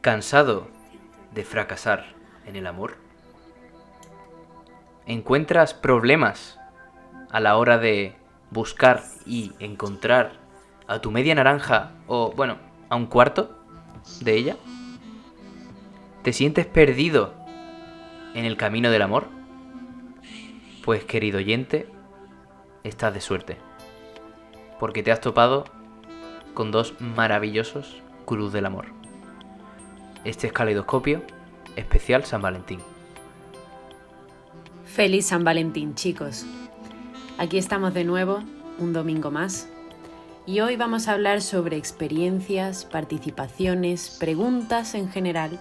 ¿Cansado de fracasar en el amor? ¿Encuentras problemas a la hora de buscar y encontrar a tu media naranja o, bueno, a un cuarto de ella? ¿Te sientes perdido en el camino del amor? Pues querido oyente, estás de suerte. Porque te has topado con dos maravillosos cruz del amor. Este es Caleidoscopio, especial San Valentín. Feliz San Valentín, chicos. Aquí estamos de nuevo, un domingo más. Y hoy vamos a hablar sobre experiencias, participaciones, preguntas en general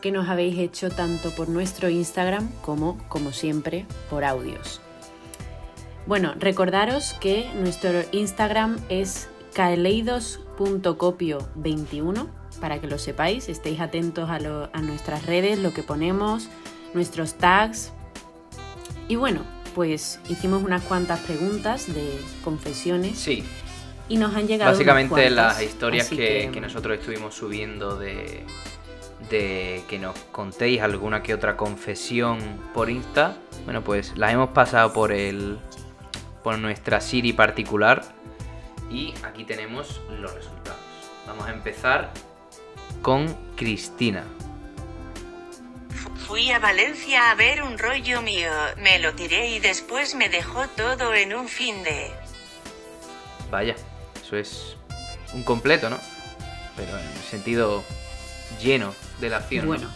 que nos habéis hecho tanto por nuestro Instagram como, como siempre, por audios. Bueno, recordaros que nuestro Instagram es caleidos.copio21 para que lo sepáis, estéis atentos a, a nuestras redes, lo que ponemos, nuestros tags. Y bueno, pues hicimos unas cuantas preguntas de confesiones. Sí. Y nos han llegado. Básicamente las historias que, que, nosotros estuvimos subiendo de, de que nos contéis alguna que otra confesión por Insta. Bueno, pues las hemos pasado por el. por nuestra Siri particular. Y aquí tenemos los resultados. Vamos a empezar con Cristina. Fui a Valencia a ver un rollo mío, me lo tiré y después me dejó todo en un fin de... Vaya, eso es un completo, ¿no? Pero en el sentido lleno de la acción. Bueno.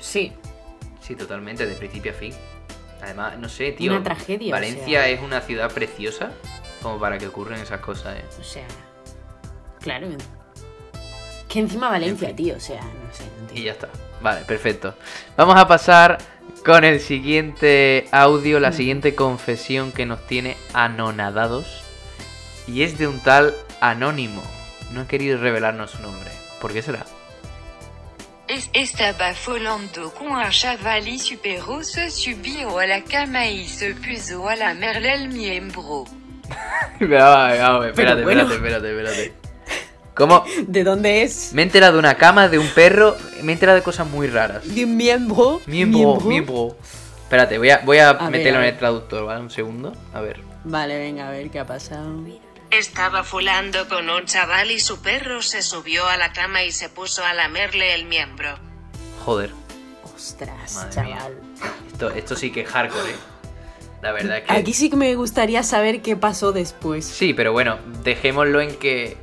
Sí. Sí, totalmente, de principio a fin. Además, no sé, tío. Una tragedia. Valencia es una ciudad preciosa como para que ocurran esas cosas, ¿eh? O sea, claro. Que encima Valencia, tío, o sea, no sé. y ya está. Vale, perfecto. Vamos a pasar con el siguiente audio, la siguiente confesión que nos tiene anonadados. Y es de un tal anónimo. No ha querido revelarnos su nombre. ¿Por qué será? Estaba volando con un chavali supero se subió a la cama y se puso a la merle el miembro. espérate, espérate, espérate, espérate. ¿Cómo? ¿De dónde es? Me he enterado de una cama, de un perro, me he enterado de cosas muy raras. De un miembro. Miembro, miembro. Espérate, voy a, voy a, meterlo en el traductor, ¿vale? Un segundo. A ver. Vale, venga, a ver qué ha pasado. Estaba fulando con un chaval y su perro se subió a la cama y se puso a lamerle el miembro. Joder. Ostras, chaval. Esto, esto sí que es hardcore, ¿eh? La verdad es que... Aquí sí que me gustaría saber qué pasó después. Sí, pero bueno, dejémoslo en que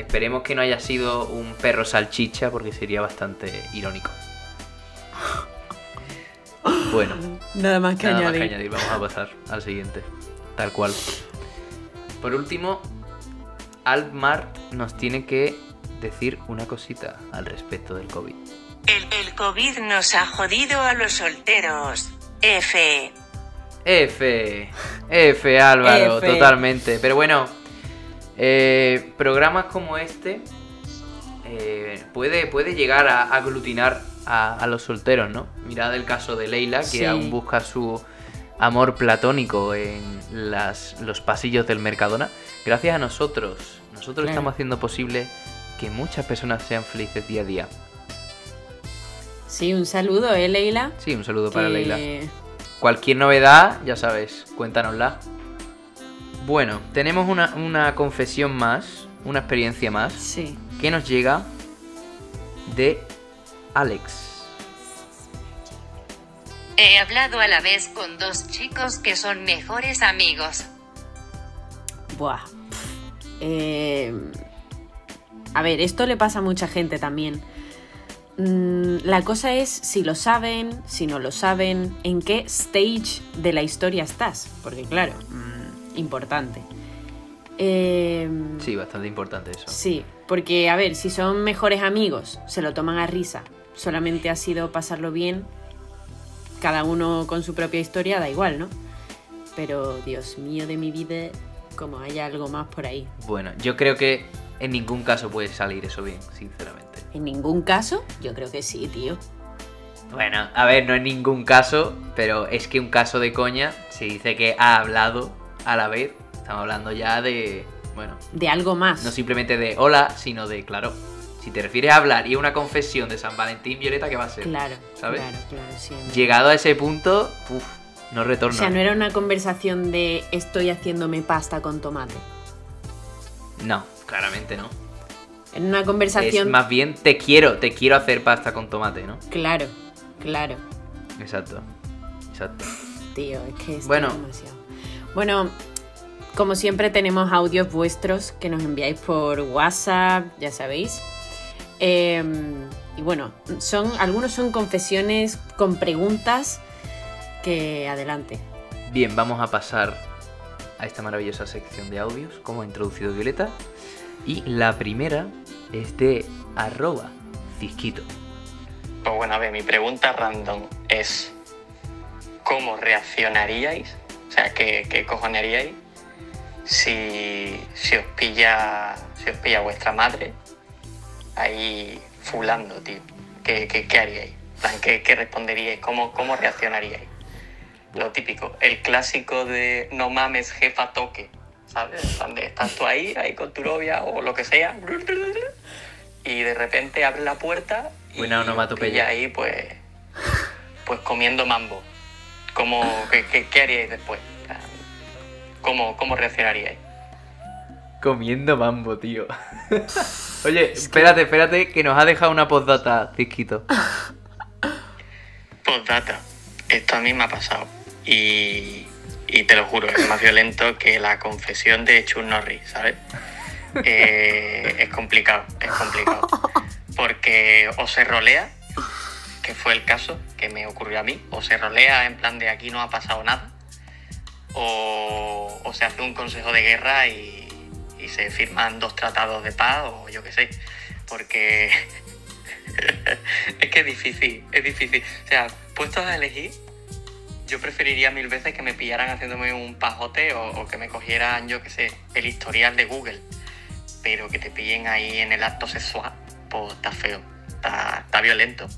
Esperemos que no haya sido un perro salchicha porque sería bastante irónico. Bueno, nada más que, nada añadir. Más que añadir. Vamos a pasar al siguiente. Tal cual. Por último, Almart nos tiene que decir una cosita al respecto del COVID. El, el COVID nos ha jodido a los solteros. F. F. F, Álvaro, F. totalmente. Pero bueno, eh, programas como este eh, puede, puede llegar a aglutinar a, a, los solteros, ¿no? Mirad el caso de Leila, que Sí. aún busca su amor platónico en las, los pasillos del Mercadona. Gracias a nosotros, nosotros estamos haciendo posible que muchas personas sean felices día a día. Sí, un saludo, ¿eh, Leila? Sí, un saludo para Leila. Cualquier novedad, ya sabes, cuéntanosla. Bueno, tenemos una, una confesión más, una experiencia más, Sí. que nos llega de Alex. He hablado a la vez con dos chicos que son mejores amigos. Buah. Eh, a ver, esto le pasa a mucha gente también. Mm, La cosa es si lo saben, si no lo saben, en qué stage de la historia estás. Porque claro, mm, importante. Eh, Sí, bastante importante eso. Sí, porque a ver, si son mejores amigos, se lo toman a risa, solamente ha sido pasarlo bien, cada uno con su propia historia, da igual, ¿no? Pero Dios mío de mi vida, como haya algo más por ahí. Bueno, yo creo que en ningún caso puede salir eso bien, sinceramente. En ningún caso, yo creo que sí, tío. Bueno, a ver, no en ningún caso, pero es que un caso de coña se dice que ha hablado a la vez. Estamos hablando ya de, bueno, De algo más. no simplemente de hola, sino de, claro, Si te refieres a hablar y una confesión de San Valentín, Violeta, ¿qué va a ser? Claro, ¿Sabes? claro, claro, siempre. Llegado a ese punto, uf, no O retorno. sea, no era una conversación de estoy haciéndome pasta con tomate. No, claramente no. En una Es conversación. más bien te quiero, te quiero hacer pasta con tomate, ¿no? Claro, claro. Exacto. Exacto. Tío, es que es Bueno. demasiado. Bueno, como siempre tenemos audios vuestros que nos enviáis por WhatsApp, ya sabéis. Eh, y bueno, son, algunos son confesiones con preguntas que adelante. Bien, vamos a pasar a esta maravillosa sección de audios, como ha introducido Violeta. Y la primera es de arroba cisquito. Pues bueno, a ver, mi pregunta random es ¿cómo reaccionaríais? O sea, ¿qué, qué cojonearíais si, si os pilla si os pilla vuestra madre ahí fulando, tío? ¿Qué, qué, qué haríais? Plan, ¿Qué, qué responderíais? ¿Cómo, ¿Cómo reaccionaríais? Lo típico, el clásico de no mames, jefa, toque. ¿Sabes? En plan de, estás tú ahí, ahí con tu novia o lo que sea. Y de repente abre la puerta y Buena ahí pues pues comiendo mambo. ¿Cómo, qué, qué- qué haríais después? ¿Cómo, cómo reaccionaríais? Comiendo mambo, tío. Oye, espérate, espérate, que nos ha dejado una postdata, cisquito. Postdata. Esto a mí me ha pasado. Y, y te lo juro, es más violento que la confesión de Chun Norris, ¿sabes? Eh, es complicado, es complicado. Porque o se rolea, que fue el caso que me ocurrió a mí, o se rolea en plan de aquí no ha pasado nada, o, se hace un consejo de guerra y, se firman dos tratados de paz, o yo qué sé. Porque es que es difícil, es difícil. O sea, puestos a elegir, yo preferiría mil veces que me pillaran haciéndome un pajote o, o que me cogieran, yo qué sé, el historial de Google. Pero que te pillen ahí en el acto sexual, pues está feo, está violento.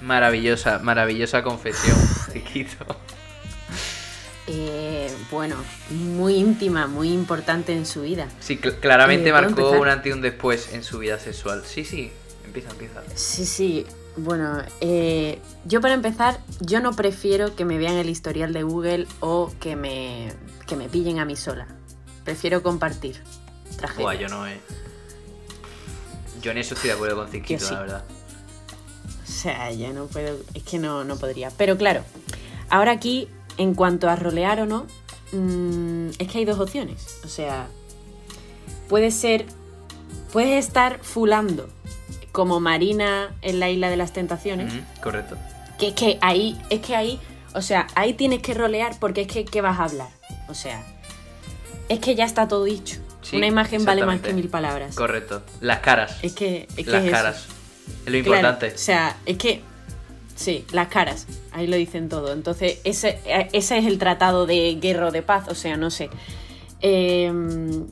Maravillosa, maravillosa confesión, cisquito. Eh, bueno, muy íntima, muy importante en su vida. Sí, cl- claramente Eh, ¿puedo marcó empezar? un antes y un después en su vida sexual. Sí, sí, empieza, empieza. Sí, sí. Bueno, eh, yo para empezar, yo no prefiero que me vean el historial de Google o que me, que me pillen a mí sola. Prefiero compartir. Tragedia. Buah, yo no he... Yo en eso estoy de acuerdo con sí. la verdad. O sea, yo no puedo, es que no, no podría. Pero claro, ahora aquí, en cuanto a rolear o no, mm, es que hay dos opciones. O sea, puede ser, puedes estar fulando como Marina en la isla de las tentaciones, correcto. que es que ahí, es que ahí, o sea, ahí tienes que rolear porque es que, ¿qué vas a hablar? O sea, es que ya está todo dicho. Sí, Una imagen vale más que mil palabras. Correcto. Las caras. Es que, es que Las es eso. Es lo Claro, importante. o sea, es que. Sí, las caras. Ahí lo dicen todo. Entonces, ese, ese es el tratado de guerra o de paz. O sea, no sé. Em,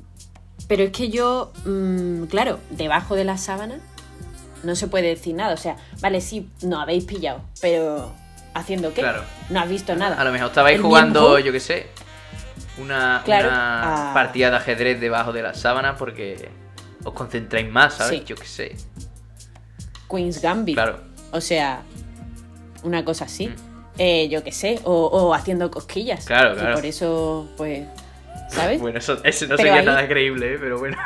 pero es que yo, mm, claro, debajo de la sábana no se puede decir nada. O sea, vale, sí, no habéis pillado, pero ¿haciendo qué? Claro. No has visto nada. A lo mejor estabais jugando, yo qué sé, una, Claro, una a- partida de ajedrez debajo de la sábana porque os concentráis más, ¿sabes? Sí. Yo qué sé. Queen's Gambit. Claro. O sea, una cosa así. Mm. Eh, yo qué sé, o, o haciendo cosquillas. Claro, Y claro. por eso, pues, ¿sabes? Bueno, eso, eso no Pero sería ahí- nada creíble, ¿eh? pero bueno.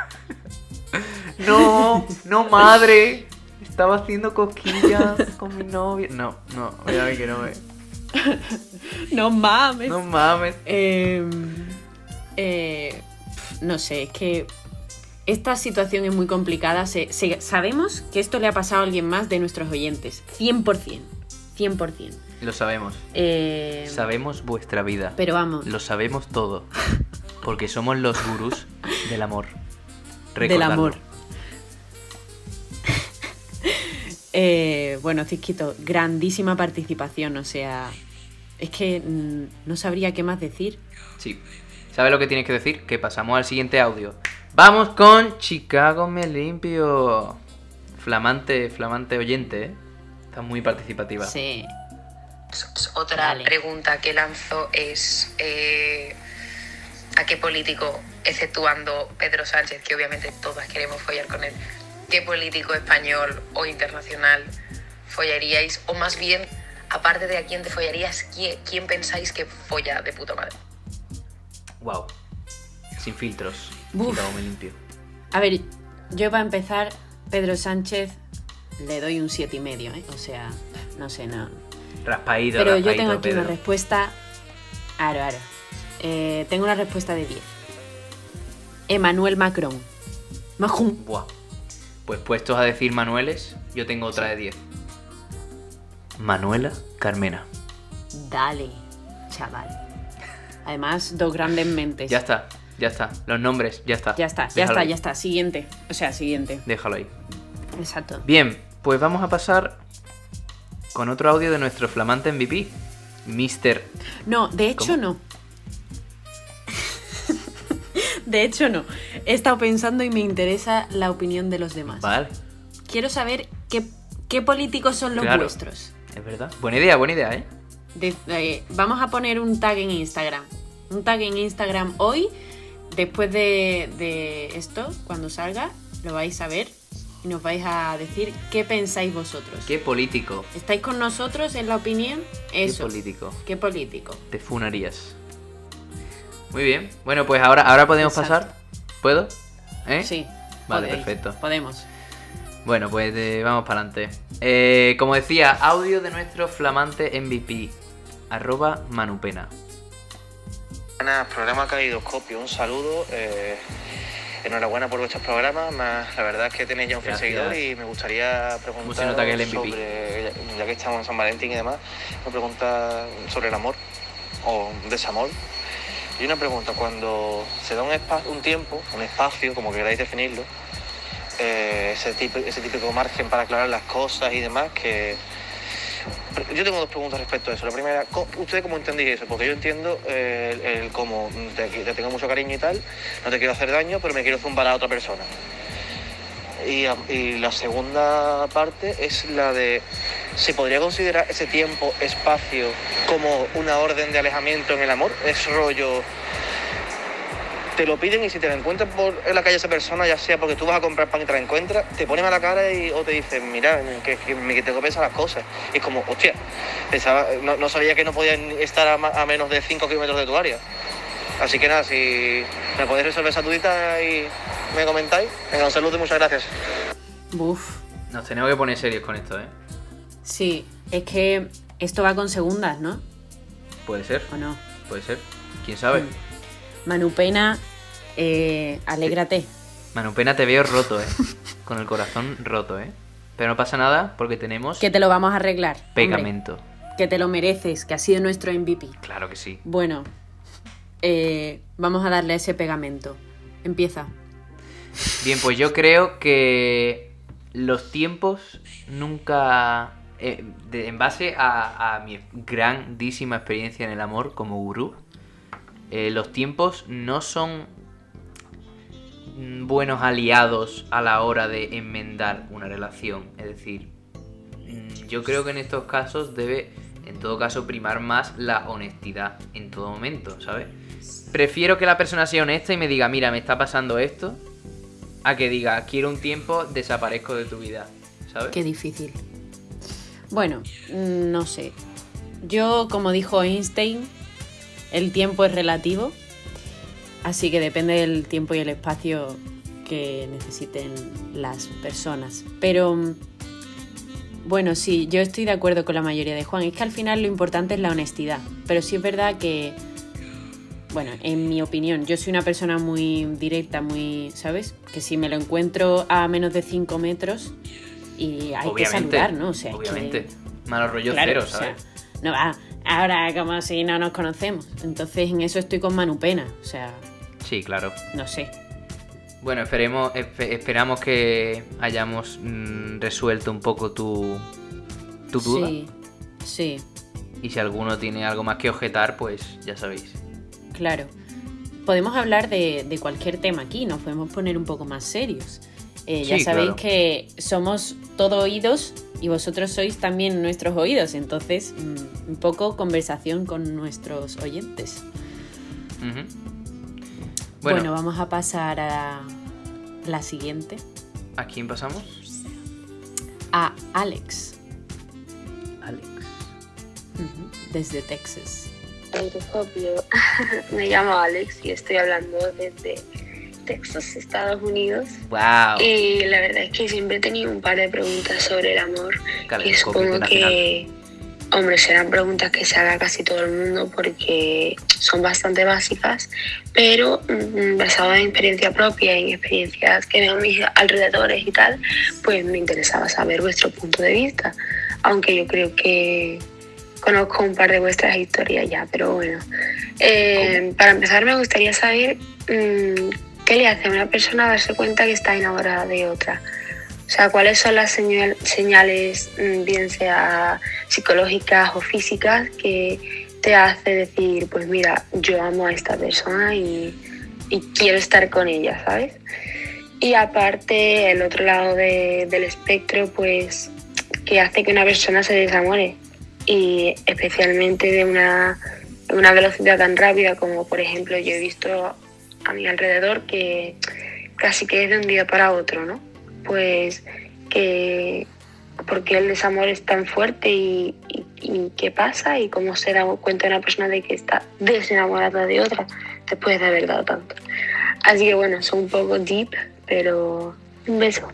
no, no, madre. Estaba haciendo cosquillas con mi novia. No, no, obviamente que no me. No mames. No mames. Eh, eh, no sé, es que esta situación es muy complicada. Se- se- sabemos que esto le ha pasado a alguien más de nuestros oyentes. 100%. 100%. Lo sabemos. Eh, Sabemos vuestra vida. pero vamos, Lo sabemos todo. Porque somos los gurús del amor. del Recordadlo. amor. Eh, bueno, Cisquito, grandísima participación. O sea, es que mm, no sabría qué más decir. Sí. ¿Sabes lo que tienes que decir? Que pasamos al siguiente audio. Vamos con Chicago Me Limpio. Flamante, flamante oyente, ¿eh? Está muy participativa. Sí. Otra Vale. pregunta que lanzo es eh, ¿a qué político exceptuando Pedro Sánchez, que obviamente todas queremos follar con él, ¿qué político español o internacional follaríais? O más bien, aparte de a quién te follarías, ¿quién, quién pensáis que folla de puta madre? Wow. Sin filtros. Uf. Sin cabo me limpio. A ver, yo para empezar, Pedro Sánchez le doy un siete y medio, ¿eh? O sea, no sé, no. Raspaído, Pero yo tengo aquí Pedro. una respuesta. Aro, aro. Eh, tengo una respuesta de 10. Emmanuel Macron. Macron. Buah. Pues puestos a decir Manueles, yo tengo otra de 10. Manuela Carmena. Dale, chaval. Además, dos grandes mentes. Ya está, ya está. Los nombres, ya está. Ya está, ya Déjalo está, ahí. ya está. Siguiente. O sea, siguiente. Déjalo ahí. Exacto. Bien, pues vamos a pasar con otro audio de nuestro flamante MVP, Mr. No, de hecho ¿Cómo? no. de hecho no. He estado pensando y me interesa la opinión de los demás. Vale, Quiero saber qué, qué políticos son los Claro. vuestros. es verdad. Buena idea, buena idea, ¿eh? De- eh, vamos a poner un tag en Instagram. Un tag en Instagram hoy. Después de, de esto, cuando salga, lo vais a ver y nos vais a decir qué pensáis vosotros. ¿Qué político? ¿Estáis con nosotros en la opinión? ¿Qué Eso. político ¿Qué político? te funarías? Muy bien. Bueno, pues ahora, ahora podemos Exacto. pasar. ¿Puedo? ¿Eh? Sí. Vale, podéis, perfecto. Podemos. Bueno, pues eh, vamos para adelante. Eh, como decía, audio de nuestro flamante MVP. Arroba Manupena. Buenas, programa Caidoscopio, un saludo. eh, enhorabuena por vuestros programas. más- la verdad es que tenéis ya un fiel seguidor y me gustaría preguntar sobre, ya- que estamos en San Valentín y demás, una pregunta sobre el amor o desamor. Y una pregunta, cuando se da un, un tiempo, un espacio, como queráis definirlo, eh, ese típico margen para aclarar las cosas y demás, que yo tengo dos preguntas respecto a eso. La primera, ¿cómo- ¿ustedes cómo entendéis eso? Porque yo entiendo eh, el, cómo te, te tengo mucho cariño y tal, no te quiero hacer daño, pero me quiero zumbar a otra persona. Y, y la segunda parte es la de, ¿se podría considerar ese tiempo, espacio, como una orden de alejamiento en el amor? Es rollo, te lo piden y si te lo encuentras por en la calle esa persona, ya sea porque tú vas a comprar pan y te la encuentras, te ponen a la cara y, o te dicen, mira, que, que me tengo que pensar las cosas. Y es como, hostia, pensaba, no, no sabía que no podían estar a menos de 5 kilómetros de tu área. Así que nada, si me podéis resolver esa dudita y me comentáis, venga, un saludo y muchas gracias. Buf. Nos tenemos que poner serios con esto, ¿eh? Sí, es que esto va con segundas, ¿no? Puede ser, ¿O no? puede ser. ¿Quién sabe? Mm. Manupena, eh, alégrate. Manupena te veo roto, ¿eh? Con el corazón roto, ¿eh? Pero no pasa nada porque tenemos Que te lo vamos a arreglar. hombre. pegamento. que te lo mereces, que ha sido nuestro MVP. Claro que sí. Bueno, eh, vamos a darle ese pegamento. Empieza. Bien, pues yo creo que los tiempos nunca... eh, de- en base a, a mi grandísima experiencia en el amor como gurú, eh, los tiempos no son buenos aliados a la hora de enmendar una relación. Es decir, mm, yo creo que en estos casos debe, en todo caso, primar más la honestidad en todo momento, ¿sabes? Prefiero que la persona sea honesta y me diga, mira, me está pasando esto, a que diga, quiero un tiempo, desaparezco de tu vida, ¿sabes? Qué difícil. Bueno, mm, no sé. Yo, como dijo Einstein, el tiempo es relativo. Así que depende del tiempo y el espacio que necesiten las personas. Pero bueno, sí, yo estoy de acuerdo con la mayoría de Juan. Es que al final lo importante es la honestidad. Pero sí es verdad que, bueno, en mi opinión, yo soy una persona muy directa, muy, ¿sabes? Que si me lo encuentro a menos de 5 metros y hay que saludar, ¿no? O sea, que- obviamente. Malo rollo Claro, cero, o sea, ¿sabes? no va ahora como si no nos conocemos. Entonces en eso estoy con Manu Pena. O sea, Sí, claro. no sé. Bueno, esperemos, espe- esperamos que hayamos mm, resuelto un poco tu, tu duda. Sí, sí, Y si alguno tiene algo más que objetar, pues ya sabéis. claro. Podemos hablar de, de cualquier tema aquí, nos podemos poner un poco más serios. Eh, ya sabéis claro. que somos todo oídos y vosotros sois también nuestros oídos. Entonces, mm, un poco conversación con nuestros oyentes. Bueno, Bueno, vamos a pasar a la siguiente. ¿a quién pasamos? A Alex, Alex. desde Texas. Me llamo Alex y estoy hablando desde Texas, Estados Unidos. ¡Wow! Y la verdad es que siempre he tenido un par de preguntas sobre el amor. Y supongo que, hombre, serán preguntas que se haga casi todo el mundo porque son bastante básicas, pero mm, basado en experiencia propia, en experiencias que veo a mis alrededores y tal, pues me interesaba saber vuestro punto de vista. Aunque yo creo que conozco un par de vuestras historias ya, pero bueno. Eh, para empezar, me gustaría saber mm, qué le hace a una persona darse cuenta que está enamorada de otra. O sea, cuáles son las señal- señales, mm, bien sea psicológicas o físicas, que te hace decir, pues mira, yo amo a esta persona y, y quiero estar con ella, ¿sabes? Y aparte, el otro lado de- del espectro, pues, que hace que una persona se desamore y especialmente de una, de una velocidad tan rápida como por ejemplo yo he visto a mi alrededor que casi que es de un día para otro, ¿no? Pues que porque el desamor es tan fuerte y, y- y qué pasa y cómo se da cuenta una persona de que está desenamorada de otra después de haber dado tanto. Así que bueno, son un poco deep, pero un beso.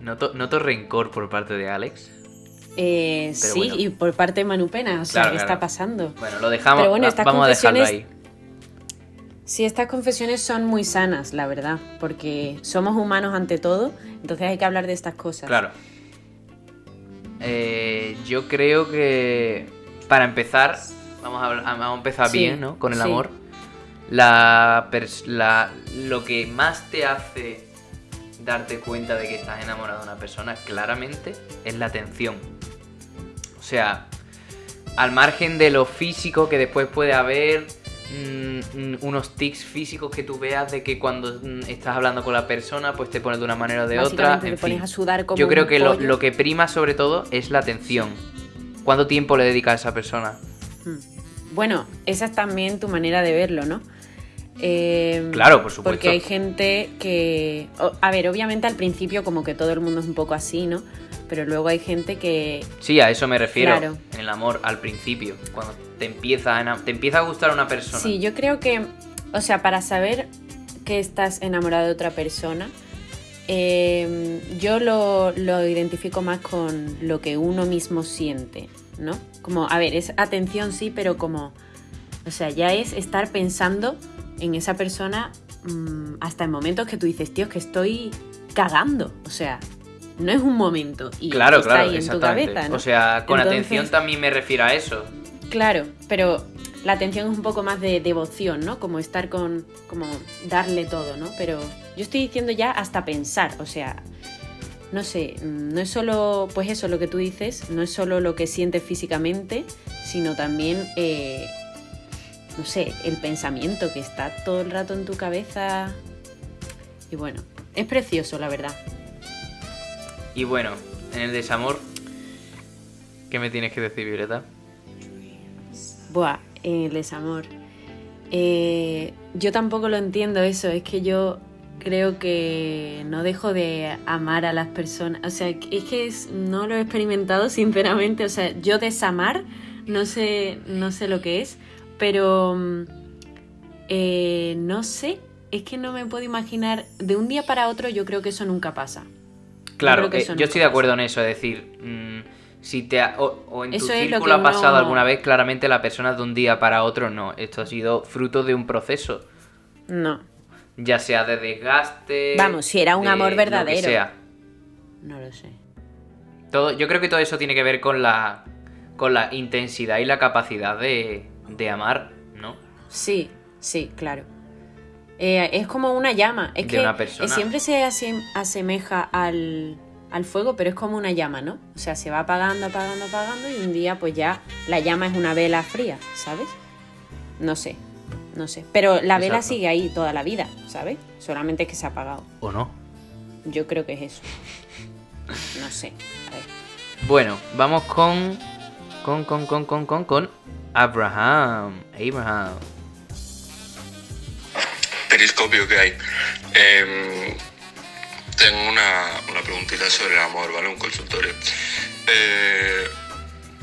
Noto, noto rencor por parte de Alex. Eh, sí, bueno. y por parte de Manupena, o sea, Claro, ¿qué claro. está pasando? Bueno, lo dejamos. Pero bueno, va- estas vamos a dejarlo ahí. Sí, estas confesiones son muy sanas, la verdad, porque somos humanos ante todo, entonces hay que hablar de estas cosas. Claro. Eh, yo creo que para empezar, vamos a, vamos a empezar Sí, bien, ¿no? Con el sí. amor. La, la- lo que más te hace darte cuenta de que estás enamorado de una persona, claramente, es la atención. O sea, al margen de lo físico que después puede haber, unos tics físicos que tú veas de que cuando mm, estás hablando con la persona, pues te pones de una manera o de otra. En te pones fin. a sudar como Yo creo que lo, lo que prima sobre todo es la atención. ¿Cuánto tiempo le dedicas a esa persona? Hmm. Bueno, esa es también tu manera de verlo, ¿no? Eh, Claro, por supuesto. Porque hay gente que... a ver, obviamente al principio como que todo el mundo es un poco así, ¿no? Pero luego hay gente que... Sí, a eso me refiero. Claro. En el amor, al principio. Cuando te empieza a, te empieza a gustar una persona. Sí, yo creo que... O sea, para saber que estás enamorado de otra persona, eh, yo lo, lo identifico más con lo que uno mismo siente, ¿no? Como, a ver, es atención sí, pero como... O sea, ya es estar pensando en esa persona mm, hasta en momentos que tú dices, tío, es que estoy cagando. O sea, no es un momento. Y Claro, está claro, ahí en tu cabeza, ¿no? O sea, con Entonces- atención también me refiero a eso. Claro, pero la atención es un poco más de devoción, ¿no? Como estar con. como darle todo, ¿no? Pero yo estoy diciendo ya hasta pensar, o sea. No sé, no es solo, pues eso, lo que tú dices, no es solo lo que sientes físicamente, sino también, eh, no sé, el pensamiento que está todo el rato en tu cabeza. Y bueno, es precioso, la verdad. Y bueno, en el desamor, ¿qué me tienes que decir, Violeta? Buah, el desamor. Eh, yo tampoco lo entiendo eso, es que yo creo que no dejo de amar a las personas. O sea, es que es- no lo he experimentado sinceramente. O sea, yo desamar no sé, no sé lo que es, pero mm, eh, no sé. Es que no me puedo imaginar de un día para otro. Yo creo que eso nunca pasa. Claro, que eh, yo nunca estoy de acuerdo en eso, es decir, mm, si te ha- o, o en tu Eso lo círculo ha pasado uno- alguna vez, claramente la persona de un día para otro no. Esto ha sido fruto de un proceso, No, ya sea de desgaste. Vamos, si era un amor lo que verdadero. sea. no lo sé. Todo, yo creo que todo eso tiene que ver con la, con la intensidad y la capacidad de, de amar, ¿no? Sí, sí, claro. Eh, es como una llama. Es De que una persona. eh, siempre se asem- asemeja al, al fuego, pero es como una llama, ¿no? O sea, se va apagando, apagando, apagando y un día pues ya la llama es una vela fría, ¿sabes? No sé, no sé. Pero la vela sigue ahí toda la vida, ¿sabes? Solamente que se ha apagado. ¿O no? Yo creo que es eso. No sé. A ver. Bueno, vamos con. Con, con, con, con, con, con. Abraham. Abraham. Periscopio que hay. Em, tengo una, una preguntita sobre el amor, ¿vale? Un consultorio. Eh,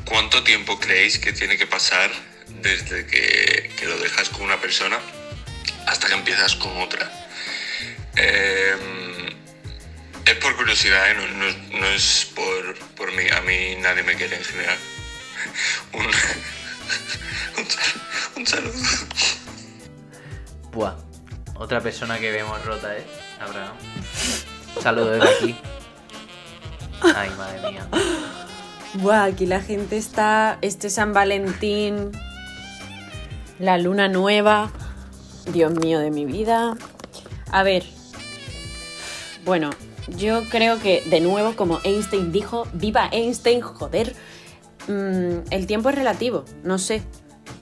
¿Cuánto tiempo creéis que tiene que pasar desde que, que lo dejas con una persona hasta que empiezas con otra? Em, es por curiosidad, ¿eh? no, no- no es por, por mí. A mí nadie me quiere en general. Un, un, sal- un saludo. Buah. Otra persona que vemos rota, ¿eh? Abraham. Saludos desde aquí. Ay, madre mía. Buah, aquí la gente está. Este San Valentín. La luna nueva. Dios mío de mi vida. A ver. Bueno, yo creo que, de nuevo, como Einstein dijo, viva Einstein, joder. mm, el tiempo es relativo. No sé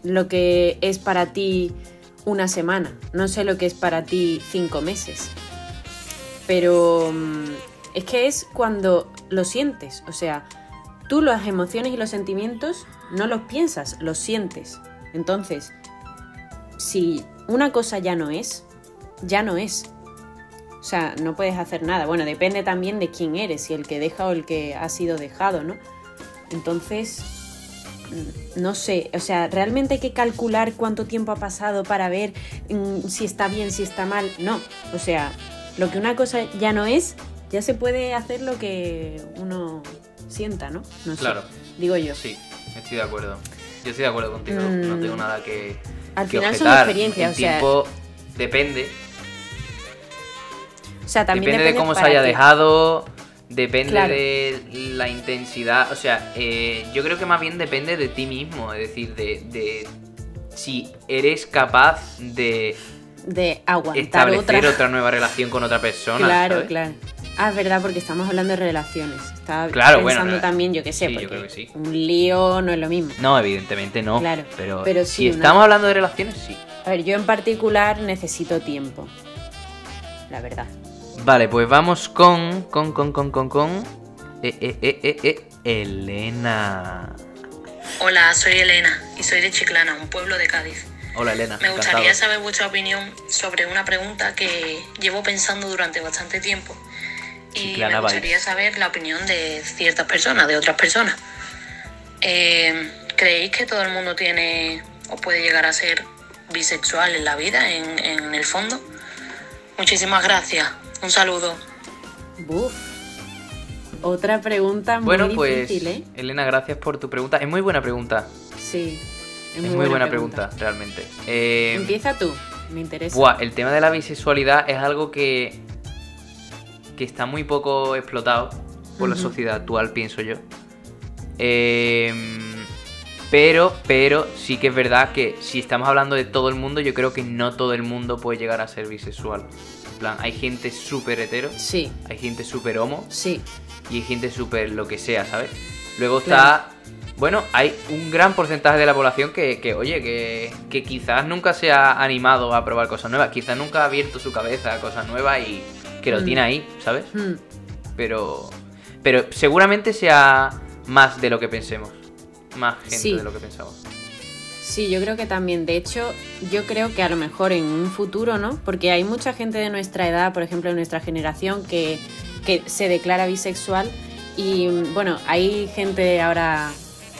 lo que es para ti una semana. No sé lo que es para ti cinco meses. Pero mm, es que es cuando lo sientes. O sea, tú las emociones y los sentimientos no los piensas, los sientes. Entonces, si una cosa ya no es, ya no es. O sea, no puedes hacer nada. Bueno, depende también de quién eres, si el que deja o el que ha sido dejado, ¿no? Entonces, no sé, o sea, realmente hay que calcular cuánto tiempo ha pasado para ver mm, si está bien, si está mal. No, o sea, lo que una cosa ya no es, ya se puede hacer lo que uno sienta, ¿no? No sé, Claro. digo yo. Sí, estoy de acuerdo. Yo estoy de acuerdo contigo. No Mm. tengo nada que. Al que final son experiencias, El o sea- tiempo depende. O sea, también Depende, de cómo se haya ti. dejado. Depende Claro. de la intensidad. O sea, eh, yo creo que más bien depende de ti mismo. Es decir, de, de si eres capaz de de aguantar establecer otra. otra... nueva relación con otra persona. claro, ¿sabes? claro. Ah, es verdad, porque estamos hablando de relaciones. Estaba Claro, bueno, pensando claro. también, yo qué sé, Sí, yo porque creo que sí. un lío no es lo mismo. No, evidentemente no. Claro, Pero, pero si una- estamos hablando de relaciones, sí. A ver, yo en particular necesito tiempo. La verdad. Vale, pues vamos con. Con, con, con, con, con. Eh, eh, eh, Elena. Hola, soy Elena y soy de Chiclana, un pueblo de Cádiz. Hola, Elena. Me gustaría encantado. saber vuestra opinión sobre una pregunta que llevo pensando durante bastante tiempo. Y Chiclana me gustaría saber la opinión de ciertas personas, de otras personas. Eh, ¿Creéis que todo el mundo tiene o puede llegar a ser bisexual en la vida, en, en el fondo? Muchísimas gracias. Un saludo. Buf. Otra pregunta muy Bueno, pues. difícil, ¿eh? Elena, gracias por tu pregunta. Es muy buena pregunta. Sí. Es, muy, buena, pregunta. realmente. Eh, Empieza tú, me interesa. Buah, el tema de la bisexualidad es algo que. que está muy poco explotado por la sociedad actual, pienso yo. Em, pero, pero sí que es verdad que si estamos hablando de todo el mundo, yo creo que no todo el mundo puede llegar a ser bisexual. En plan, hay gente súper hetero, Sí, hay gente súper homo sí. y hay gente súper lo que sea, ¿sabes? Luego está. Bueno, hay un gran porcentaje de la población que, que, oye, que, que quizás nunca se ha animado a probar cosas nuevas, quizás nunca ha abierto su cabeza a cosas nuevas y que lo Mm. tiene ahí, ¿sabes? Hmm. Pero. Pero seguramente sea más de lo que pensemos. Más gente Sí. de lo que pensamos. Sí, yo creo que también. De hecho, yo creo que a lo mejor en un futuro, ¿no? Porque hay mucha gente de nuestra edad, por ejemplo, de nuestra generación, que, que se declara bisexual. Y bueno, hay gente ahora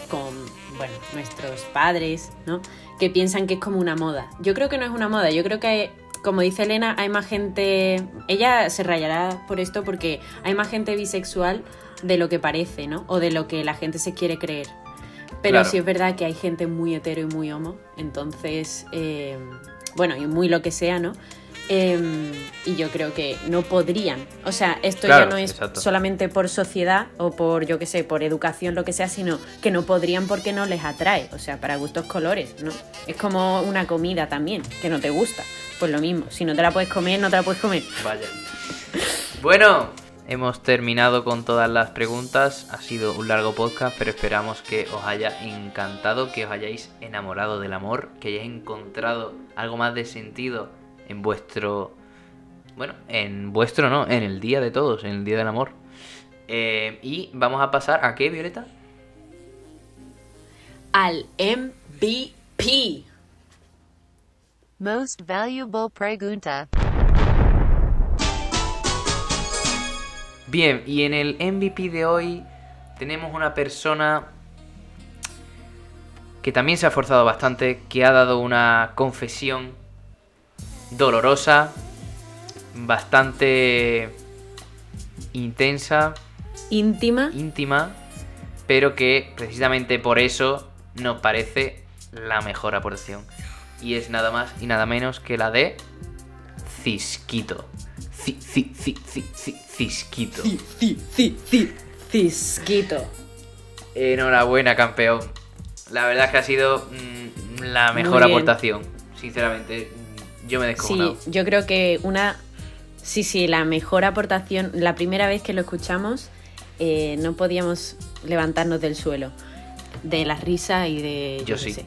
con, bueno, nuestros padres, ¿no? Que piensan que es como una moda. Yo creo que no es una moda. Yo creo que, hay- como dice Elena, hay más gente. Ella se rayará por esto porque hay más gente bisexual de lo que parece, ¿no? O de lo que la gente se quiere creer. Pero Claro. sí es verdad que hay gente muy hetero y muy homo, entonces, eh, bueno, y muy lo que sea, ¿no? Eh, y yo creo que no podrían. O sea, esto Claro, ya no es exacto. solamente por sociedad o por, yo qué sé, por educación, lo que sea, sino que no podrían porque no les atrae. O sea, para gustos colores, ¿no? Es como una comida también, que no te gusta. Pues lo mismo, si no te la puedes comer, no te la puedes comer. Vaya. Bueno, hemos terminado con todas las preguntas. Ha sido un largo podcast, pero esperamos que os haya encantado, que os hayáis enamorado del amor, que hayáis encontrado algo más de sentido en vuestro. Bueno, en vuestro no, en el día de todos, en el día del amor. Eh, y vamos a pasar a qué, Violeta? Al MVP. Most valuable pregunta. Bien, y en el MVP de hoy tenemos una persona que también se ha esforzado bastante, que ha dado una confesión dolorosa, bastante intensa, Íntima. íntima, pero que precisamente por eso nos parece la mejor aportación. Y es nada más y nada menos que la de Cisquito. Ci- ci- ci- ci- ci- Cisquito. Cisquito. Enhorabuena, campeón. La verdad es que ha sido mm, la mejor aportación. Sinceramente, mm, yo me he Sí, yo creo que una. Sí, sí, la mejor aportación. La primera vez que lo escuchamos, eh, no podíamos levantarnos del suelo. De la risa y de. Yo sí. sé.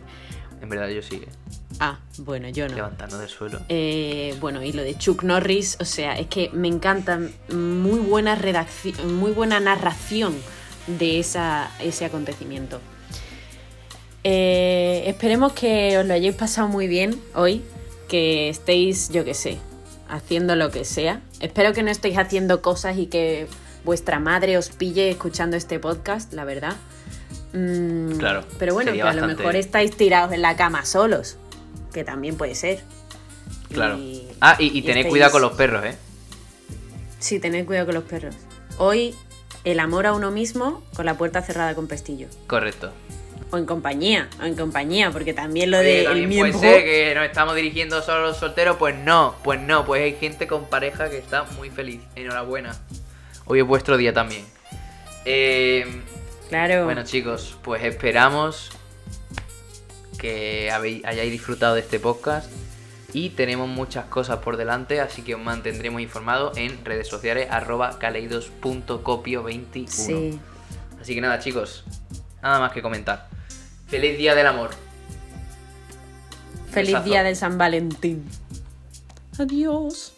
En verdad, yo sí. eh. Ah, bueno, yo no. Levantando del suelo. Eh, bueno, y lo de Chuck Norris, o sea, es que me encanta. Muy buena redacción, muy buena narración de esa, ese acontecimiento. Eh, esperemos que os lo hayáis pasado muy bien hoy, que estéis, yo qué sé, haciendo lo que sea. Espero que no estéis haciendo cosas y que vuestra madre os pille escuchando este podcast, la verdad. Mm, Claro, Pero bueno, que a lo mejor estáis tirados en la cama solos, que también puede ser. Claro. Y- Ah, y, y tened estéis- cuidado con los perros, ¿eh? Sí, tened cuidado con los perros. Hoy, el amor a uno mismo con la puerta cerrada con pestillo. Correcto. O en compañía, o en compañía, porque también lo de el también miembro. puede ser que nos estamos dirigiendo solo a los solteros, pues no, pues no, pues hay gente con pareja que está muy feliz. Enhorabuena. Hoy es vuestro día también. Eh, Claro. Bueno chicos, pues esperamos que habéis- hayáis disfrutado de este podcast y tenemos muchas cosas por delante, así que os mantendremos informados en redes sociales arroba caleidos.copio21. Sí. Así que nada chicos, nada más que comentar. Feliz Día del Amor. Feliz Besazo. día de San Valentín. Adiós.